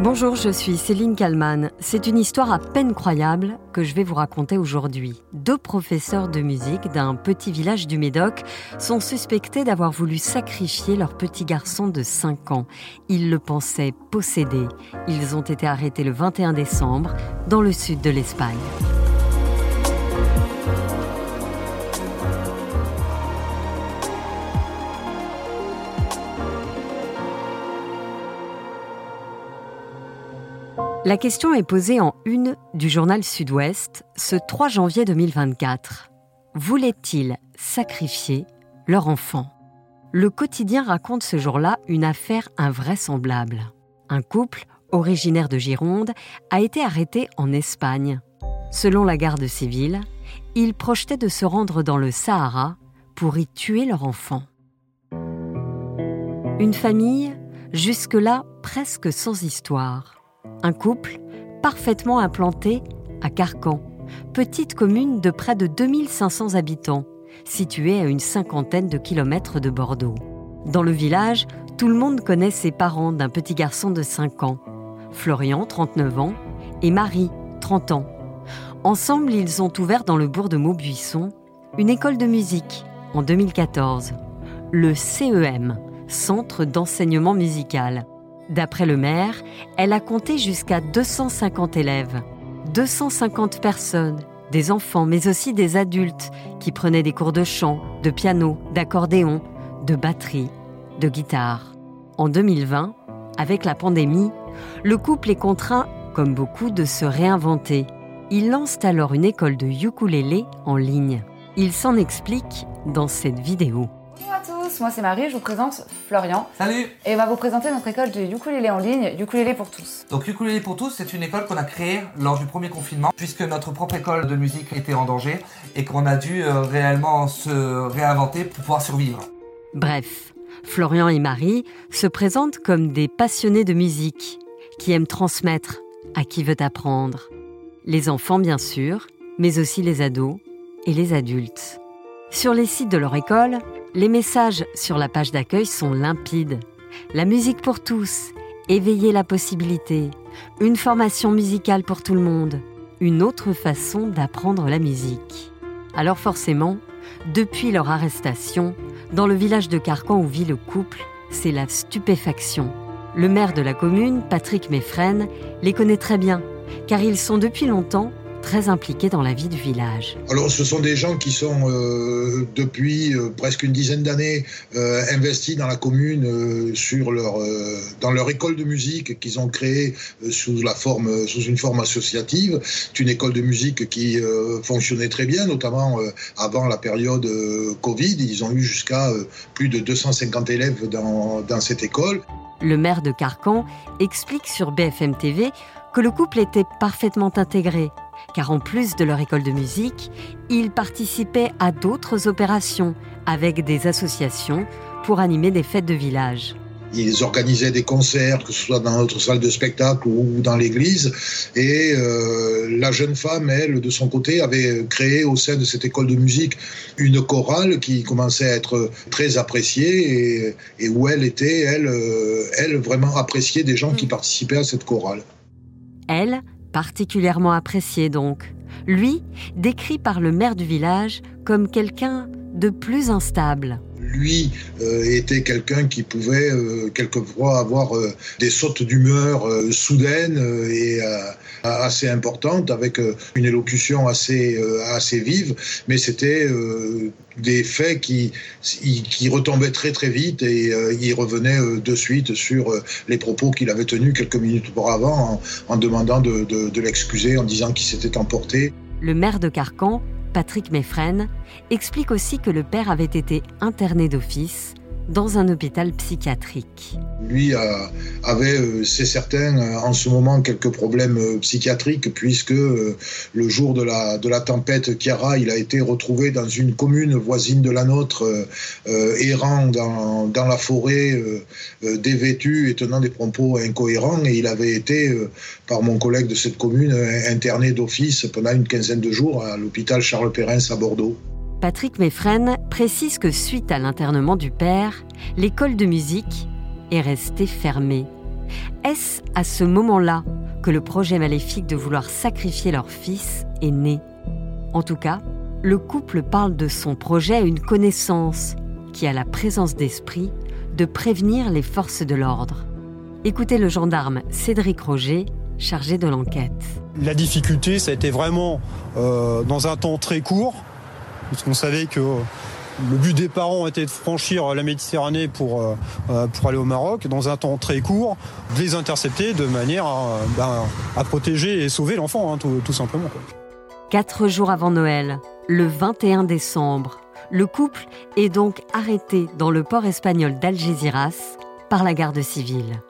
Bonjour, je suis Céline Kalman. C'est une histoire à peine croyable que je vais vous raconter aujourd'hui. Deux professeurs de musique d'un petit village du Médoc sont suspectés d'avoir voulu sacrifier leur petit garçon de 5 ans. Ils le pensaient possédé. Ils ont été arrêtés le 21 décembre dans le sud de l'Espagne. La question est posée en une du journal Sud-Ouest ce 3 janvier 2024. Voulaient-ils sacrifier leur enfant? Le quotidien raconte ce jour-là une affaire invraisemblable. Un couple, originaire de Gironde, a été arrêté en Espagne. Selon la garde civile, ils projetaient de se rendre dans le Sahara pour y tuer leur enfant. Une famille, jusque-là presque sans histoire un couple parfaitement implanté à Carcan, petite commune de près de 2500 habitants, située à une cinquantaine de kilomètres de Bordeaux. Dans le village, tout le monde connaît ses parents d'un petit garçon de 5 ans, Florian, 39 ans, et Marie, 30 ans. Ensemble, ils ont ouvert dans le bourg de Maubuisson une école de musique en 2014, le CEM, Centre d'enseignement musical. D'après le maire, elle a compté jusqu'à 250 élèves, 250 personnes, des enfants mais aussi des adultes qui prenaient des cours de chant, de piano, d'accordéon, de batterie, de guitare. En 2020, avec la pandémie, le couple est contraint, comme beaucoup, de se réinventer. Ils lancent alors une école de ukulélé en ligne. Ils s'en expliquent dans cette vidéo moi c'est Marie, je vous présente Florian. Salut Et on va vous présenter notre école de ukulélé en ligne, Ukulélé pour tous. Donc Ukulélé pour tous, c'est une école qu'on a créée lors du premier confinement, puisque notre propre école de musique était en danger et qu'on a dû euh, réellement se réinventer pour pouvoir survivre. Bref, Florian et Marie se présentent comme des passionnés de musique, qui aiment transmettre à qui veut apprendre. Les enfants bien sûr, mais aussi les ados et les adultes. Sur les sites de leur école, les messages sur la page d'accueil sont limpides. La musique pour tous, éveiller la possibilité, une formation musicale pour tout le monde, une autre façon d'apprendre la musique. Alors forcément, depuis leur arrestation, dans le village de Carcan où vit le couple, c'est la stupéfaction. Le maire de la commune, Patrick Meffren, les connaît très bien, car ils sont depuis longtemps très impliqués dans la vie du village. Alors ce sont des gens qui sont euh, depuis euh, presque une dizaine d'années euh, investis dans la commune sur leur, dans leur école de musique qu'ils ont créée sous, la forme, sous une forme associative. C'est une école de musique qui fonctionnait très bien, notamment avant la période Covid. Ils ont eu jusqu'à plus de 250 élèves dans, dans cette école. Le maire de Carcan explique sur BFM TV que le couple était parfaitement intégré car en plus de leur école de musique, ils participaient à d'autres opérations avec des associations pour animer des fêtes de village. Ils organisaient des concerts, que ce soit dans notre salle de spectacle ou dans l'église. Et euh, la jeune femme, elle, de son côté, avait créé au sein de cette école de musique une chorale qui commençait à être très appréciée et, où elle était, elle, euh, elle, vraiment appréciée des gens qui participaient à cette chorale. Elle, particulièrement apprécié donc. Lui, décrit par le maire du village comme quelqu'un de plus instable. Lui euh, était quelqu'un qui pouvait euh, quelquefois avoir euh, des sautes d'humeur soudaines et assez importantes, avec une élocution assez, assez vive, mais c'était des faits qui, retombaient très très vite et il revenait de suite sur les propos qu'il avait tenus quelques minutes auparavant en, demandant de, de l'excuser, en disant qu'il s'était emporté. Le maire de Carcan Patrick Meffren, explique aussi que le père avait été interné d'office dans un hôpital psychiatrique. Lui avait, euh, c'est certain, euh, en ce moment quelques problèmes euh, psychiatriques puisque le jour de la, tempête Chiara, il a été retrouvé dans une commune voisine de la nôtre, errant dans, dans, la forêt, dévêtu et tenant des propos incohérents et il avait été, par mon collègue de cette commune, interné d'office pendant une quinzaine de jours à l'hôpital Charles Perrins à Bordeaux. Patrick Meffren précise que suite à l'internement du père, l'école de musique est restée fermée. Est-ce à ce moment-là que le projet maléfique de vouloir sacrifier leur fils est né? En tout cas, le couple parle de son projet à une connaissance qui a la présence d'esprit de prévenir les forces de l'ordre. Écoutez le gendarme Cédric Roger, chargé de l'enquête. La difficulté, ça a été vraiment euh, dans un temps très court, parce qu'on savait que le but des parents était de franchir la Méditerranée pour, euh, euh, pour aller au Maroc, dans un temps très court, de les intercepter de manière à, ben, à protéger et sauver l'enfant, hein, tout, simplement. Quatre jours avant Noël, le 21 décembre, le couple est donc arrêté dans le port espagnol d'Algeciras par la garde civile.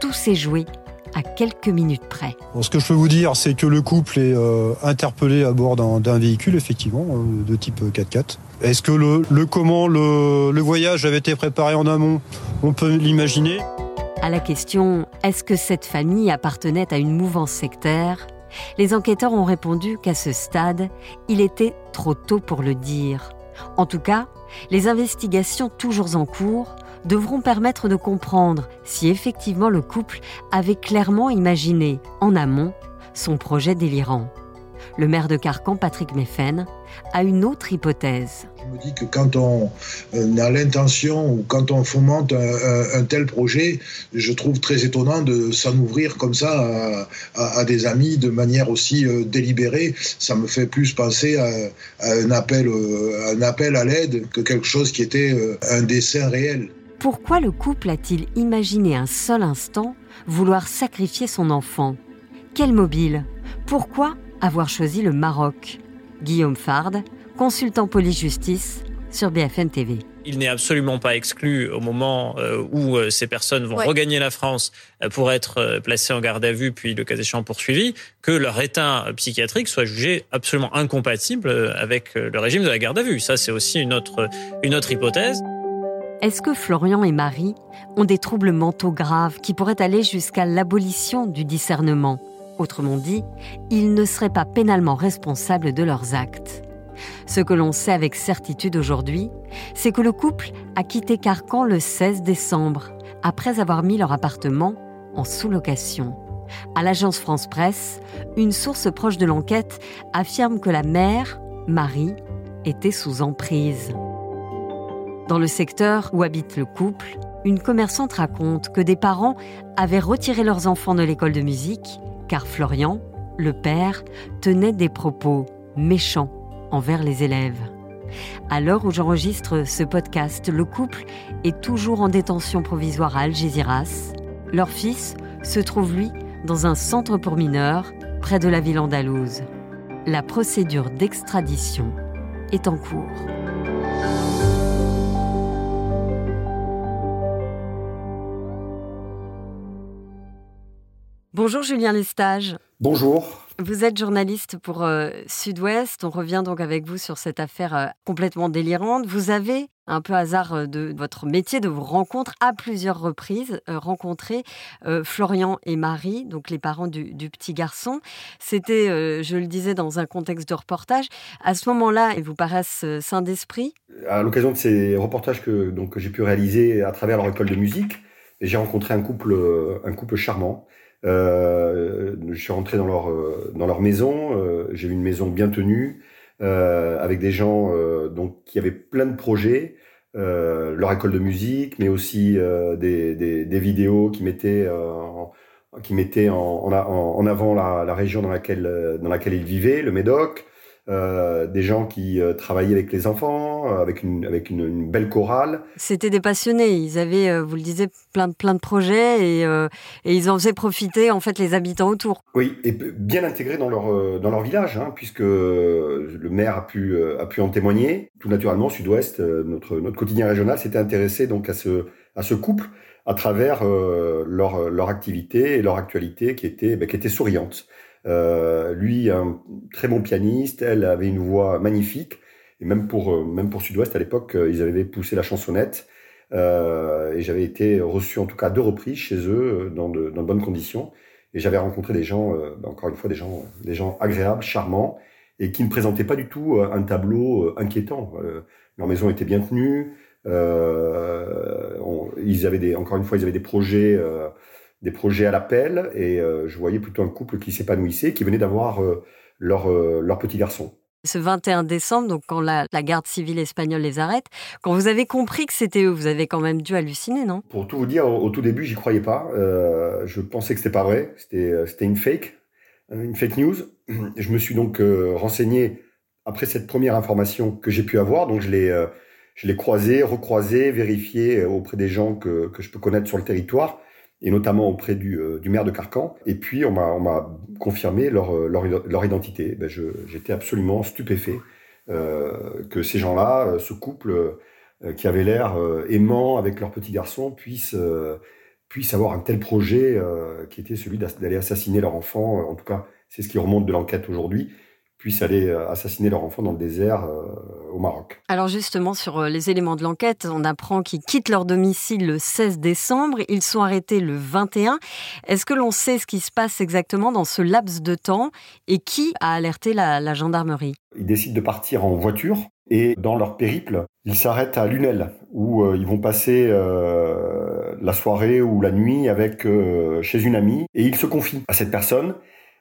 Tout s'est joué à quelques minutes près. Ce que je peux vous dire, c'est que le couple est euh, interpellé à bord d'un véhicule, effectivement, euh, de type 4x4. Est-ce que le, le comment le, le, voyage avait été préparé en amont? On peut l'imaginer. À la question est-ce que cette famille appartenait à une mouvance sectaire? Les enquêteurs ont répondu qu'à ce stade, il était trop tôt pour le dire. En tout cas, les investigations toujours en cours devront permettre de comprendre si effectivement le couple avait clairement imaginé, en amont, son projet délirant. Le maire de Carcan, Patrick Meffen, a une autre hypothèse. Je me dis que quand on euh, a l'intention ou quand on fomente un, tel projet, je trouve très étonnant de s'en ouvrir comme ça à, des amis de manière aussi euh, délibérée. Ça me fait plus penser à, un, appel, euh, un appel à l'aide que quelque chose qui était un dessin réel. Pourquoi le couple a-t-il imaginé un seul instant vouloir sacrifier son enfant? Quel mobile Pourquoi avoir choisi le Maroc? Guillaume Fard, consultant police-justice sur BFM TV. Il n'est absolument pas exclu au moment euh, où euh, ces personnes vont ouais. regagner la France euh, pour être placées en garde à vue puis le cas échéant poursuivies, que leur état psychiatrique soit jugé absolument incompatible avec le régime de la garde à vue. Ça, c'est aussi une autre, une autre hypothèse. Est-ce que Florian et Marie ont des troubles mentaux graves qui pourraient aller jusqu'à l'abolition du discernement? Autrement dit, ils ne seraient pas pénalement responsables de leurs actes. Ce que l'on sait avec certitude aujourd'hui, c'est que le couple a quitté Carcan le 16 décembre, après avoir mis leur appartement en sous-location. À l'agence France Presse, une source proche de l'enquête affirme que la mère, Marie, était sous emprise. Dans le secteur où habite le couple, une commerçante raconte que des parents avaient retiré leurs enfants de l'école de musique car Florian, le père, tenait des propos méchants envers les élèves. À l'heure où j'enregistre ce podcast, le couple est toujours en détention provisoire à Algeciras. Leur fils se trouve, lui, dans un centre pour mineurs près de la ville andalouse. La procédure d'extradition est en cours. Bonjour Julien Lestage. Bonjour. Vous êtes journaliste pour euh, Sud-Ouest. On revient donc avec vous sur cette affaire euh, complètement délirante. Vous avez, un peu hasard euh, de votre métier, de vos rencontres, à plusieurs reprises, euh, rencontré Florian et Marie, donc les parents du, du petit garçon. C'était, je le disais, dans un contexte de reportage. À ce moment-là, ils vous paraissent sains d'esprit? À l'occasion de ces reportages que, donc, que j'ai pu réaliser à travers leur école de musique, j'ai rencontré un couple, un couple charmant. Euh, je suis rentré dans leur dans leur maison. Euh, j'ai eu une maison bien tenue euh, avec des gens donc qui avaient plein de projets. leur école de musique, mais aussi des, des, des, vidéos qui mettaient en, qui mettaient en, en, en avant la, la, région dans laquelle dans laquelle ils vivaient, le Médoc. Euh, des gens qui euh, travaillaient avec les enfants, euh, avec une, avec une, une belle chorale. C'était des passionnés. Ils avaient, euh, vous le disiez, plein, plein de projets et, et, ils en faisaient profiter en fait les habitants autour. Oui, et bien intégrés dans leur, dans leur village, hein, puisque le maire a pu, a pu en témoigner. Tout naturellement, Sud-Ouest, notre, notre quotidien régional, s'était intéressé donc à ce, à ce couple à travers leur, leur activité et leur actualité qui était, ben, qui était souriante. Euh, lui, un très bon pianiste, elle avait une voix magnifique. Et même pour, euh, même pour Sud-Ouest, à l'époque, euh, ils avaient poussé la chansonnette. Euh, et j'avais été reçu en tout cas deux reprises chez eux dans de, dans de bonnes conditions. Et j'avais rencontré des gens, euh, encore une fois, des gens, des gens agréables, charmants, et qui ne présentaient pas du tout un tableau inquiétant. leur maison était bien tenue. Ils avaient des, encore une fois, ils avaient des projets des projets à l'appel, et je voyais plutôt un couple qui s'épanouissait, qui venait d'avoir leur, leur petit garçon ce 21 décembre, donc quand la, garde civile espagnole les arrête, quand vous avez compris que c'était eux, vous avez quand même dû halluciner, non? Pour tout vous dire, au, tout début, j'y croyais pas. Euh, je pensais que c'était pas vrai. C'était euh, une fake, euh, une fake news. Je me suis donc renseigné après cette première information que j'ai pu avoir. Donc je l'ai je l'ai croisé, recroisé, vérifié auprès des gens que, que je peux connaître sur le territoire et notamment auprès du, euh, du maire de Carcan. Et puis, on m'a confirmé leur, euh, identité. Ben, J'étais absolument stupéfait euh, que ces gens-là, ce couple qui avait l'air aimant avec leur petit garçon, puisse, puisse avoir un tel projet qui était celui d'aller assassiner leur enfant. En tout cas, c'est ce qui remonte de l'enquête aujourd'hui puissent aller assassiner leur enfant dans le désert au Maroc. Alors justement, sur euh, les éléments de l'enquête, on apprend qu'ils quittent leur domicile le 16 décembre, ils sont arrêtés le 21. Est-ce que l'on sait ce qui se passe exactement dans ce laps de temps et qui a alerté la, gendarmerie? Ils décident de partir en voiture et dans leur périple, ils s'arrêtent à Lunel où ils vont passer la soirée ou la nuit avec chez une amie et ils se confient à cette personne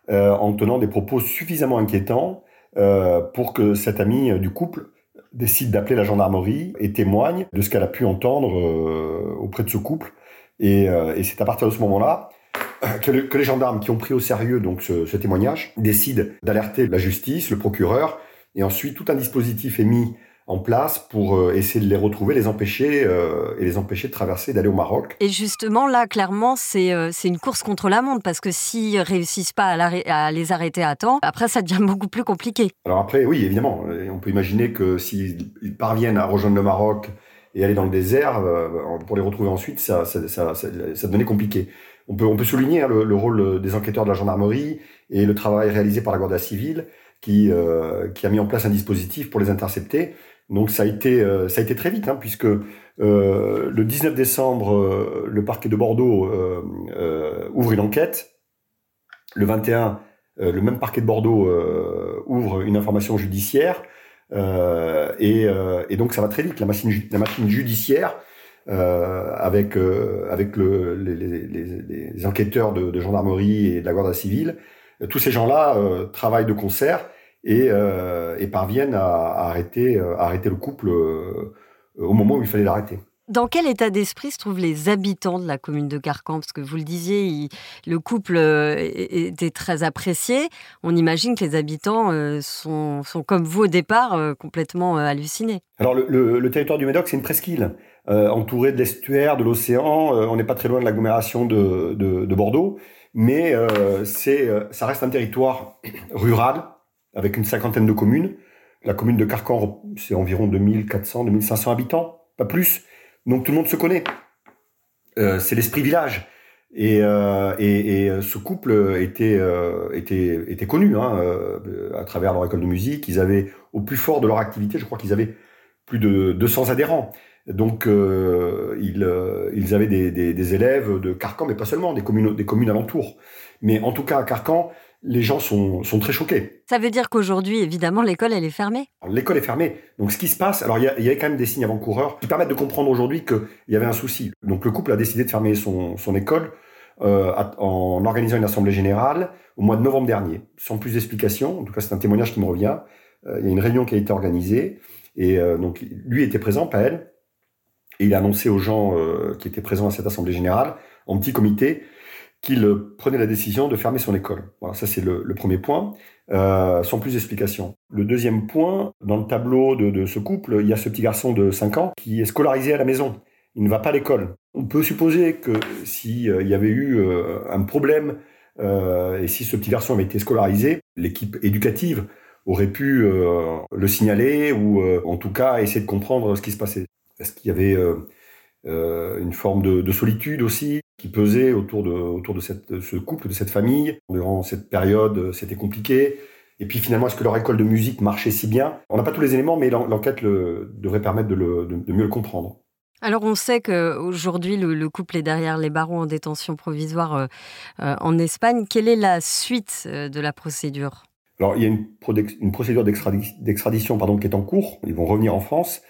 euh, en tenant des propos suffisamment inquiétants euh, pour que cette amie euh, du couple décide d'appeler la gendarmerie et témoigne de ce qu'elle a pu entendre auprès de ce couple. Et, c'est à partir de ce moment-là que, les gendarmes qui ont pris au sérieux donc ce témoignage décident d'alerter la justice, le procureur, et ensuite tout un dispositif est mis en place pour euh, essayer de les retrouver, les empêcher euh, et les empêcher de traverser, d'aller au Maroc. Et justement, là, clairement, c'est euh, une course contre la montre parce que s'ils réussissent pas à, à, les arrêter à temps, après, ça devient beaucoup plus compliqué. Alors après, oui, évidemment, on peut imaginer que s'ils parviennent à rejoindre le Maroc et aller dans le désert, pour les retrouver ensuite, ça, ça, ça, ça, devenait compliqué. On peut, on peut souligner hein, le, le, rôle des enquêteurs de la gendarmerie et le travail réalisé par la Guardia civile qui, qui a mis en place un dispositif pour les intercepter. Donc ça a été, euh, ça a été très vite, hein, puisque euh, le 19 décembre, euh, le parquet de Bordeaux ouvre une enquête. Le 21, le même parquet de Bordeaux ouvre une information judiciaire. Et, donc ça va très vite. La machine, judiciaire, avec, avec le, les, enquêteurs de, gendarmerie et de la Guardia civile, tous ces gens-là travaillent de concert et, euh, et parviennent à, arrêter, euh, à arrêter le couple euh, au moment où il fallait l'arrêter. Dans quel état d'esprit se trouvent les habitants de la commune de Carcan? Parce que vous le disiez, le couple était très apprécié. On imagine que les habitants sont, sont comme vous au départ, complètement hallucinés. Alors le, le, territoire du Médoc, c'est une presqu'île, entourée de l'estuaire, de l'océan. on n'est pas très loin de l'agglomération de, de, de, Bordeaux, mais c'est, ça reste un territoire rural, avec une cinquantaine de communes. La commune de Carcan, c'est environ 2400, 2500 habitants, pas plus. Donc tout le monde se connaît. Euh, c'est l'esprit village. Et, euh, euh, ce couple était, connu hein, à travers leur école de musique. Ils avaient, au plus fort de leur activité, je crois qu'ils avaient plus de 200 adhérents. Donc ils, avaient des, élèves de Carcan, mais pas seulement, des communes, des alentours. Mais en tout cas, à Carcan, les gens sont, sont très choqués. Ça veut dire qu'aujourd'hui, évidemment, l'école, elle est fermée L'école est fermée. Donc, ce qui se passe, alors il y, y, a quand même des signes avant-coureurs qui permettent de comprendre aujourd'hui qu'il y avait un souci. Donc, le couple a décidé de fermer son, son école euh, en organisant une assemblée générale au mois de novembre dernier, sans plus d'explications. En tout cas, c'est un témoignage qui me revient. Euh, il y a une réunion qui a été organisée et euh, donc lui était présent, pas elle. Et il a annoncé aux gens qui étaient présents à cette assemblée générale, en petit comité, qu'il prenait la décision de fermer son école. Voilà, ça c'est le, premier point, euh, sans plus d'explications. Le deuxième point, dans le tableau de, ce couple, il y a ce petit garçon de 5 ans qui est scolarisé à la maison. Il ne va pas à l'école. On peut supposer que s'il euh, y avait eu euh, un problème et si ce petit garçon avait été scolarisé, l'équipe éducative aurait pu le signaler ou en tout cas essayer de comprendre ce qui se passait. Est-ce qu'il y avait une forme de, solitude aussi? Qui pesait autour de, autour de, cette, ce couple, de cette famille. Durant cette période, euh, c'était compliqué. Et puis finalement, est-ce que leur école de musique marchait si bien? On n'a pas tous les éléments, mais l'enquête le, devrait permettre de, le, de, mieux le comprendre. Alors on sait qu'aujourd'hui le, le couple est derrière les barreaux en détention provisoire euh, euh, en Espagne. Quelle est la suite de la procédure? Alors il y a une, une procédure d'extradition pardon qui est en cours. Ils vont revenir en France.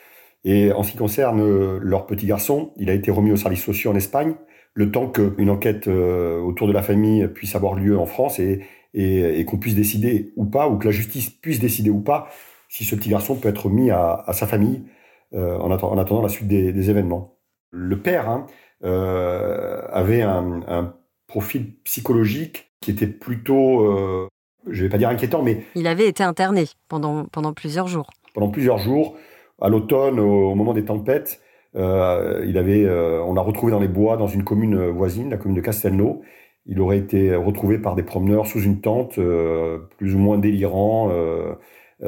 Et en ce qui concerne leur petit garçon, il a été remis aux services sociaux en Espagne le temps qu'une enquête autour de la famille puisse avoir lieu en France et, et, qu'on puisse décider ou pas, ou que la justice puisse décider ou pas, si ce petit garçon peut être mis à, sa famille en, attendant, la suite des, événements. Le père hein, avait un, un, profil psychologique qui était plutôt je ne vais pas dire inquiétant, mais... Il avait été interné pendant, pendant plusieurs jours. Pendant plusieurs jours. À l'automne, au, moment des tempêtes, euh, il avait, euh, on l'a retrouvé dans les bois, dans une commune voisine, la commune de Castelnau. Il aurait été retrouvé par des promeneurs sous une tente, euh, plus ou moins délirant,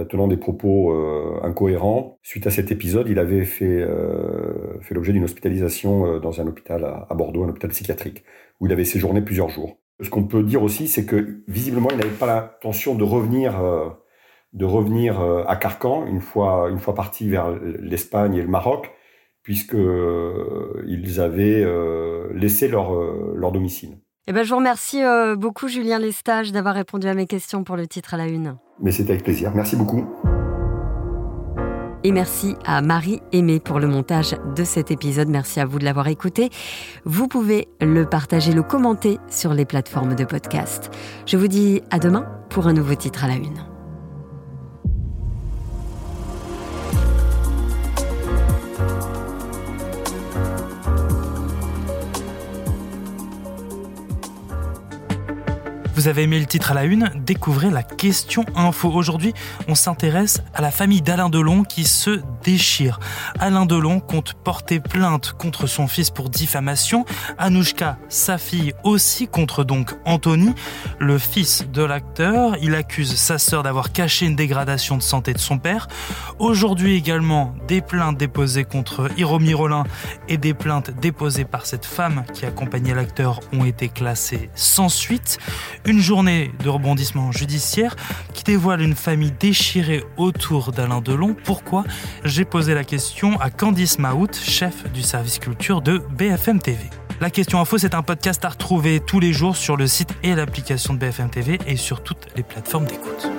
tenant des propos incohérents. Suite à cet épisode, il avait fait, fait l'objet d'une hospitalisation dans un hôpital à Bordeaux, un hôpital psychiatrique, où il avait séjourné plusieurs jours. Ce qu'on peut dire aussi, c'est que visiblement, il n'avait pas l'intention de revenir, euh, de revenir euh, à Carcan une fois, une fois parti vers l'Espagne et le Maroc, puisque euh, ils avaient laissé leur, leur domicile. Eh ben, je vous remercie beaucoup, Julien Lestage, d'avoir répondu à mes questions pour le titre à la une. Mais c'était avec plaisir. Merci beaucoup. Et merci à Marie Aimée pour le montage de cet épisode. Merci à vous de l'avoir écouté. Vous pouvez le partager, le commenter sur les plateformes de podcast. Je vous dis à demain pour un nouveau titre à la une. Vous avez aimé le titre à la une Découvrez la question info. Aujourd'hui, on s'intéresse à la famille d'Alain Delon qui se déchire. Alain Delon compte porter plainte contre son fils pour diffamation. Anouchka, sa fille, aussi contre donc Anthony, le fils de l'acteur. Il accuse sa sœur d'avoir caché une dégradation de santé de son père. Aujourd'hui également, des plaintes déposées contre Hiro Mirolin et des plaintes déposées par cette femme qui accompagnait l'acteur ont été classées sans suite. Une journée de rebondissement judiciaire qui dévoile une famille déchirée autour d'Alain Delon. Pourquoi? J'ai posé la question à Candice Maout, chef du service culture de BFM TV. La question info, c'est un podcast à retrouver tous les jours sur le site et l'application de BFM TV et sur toutes les plateformes d'écoute.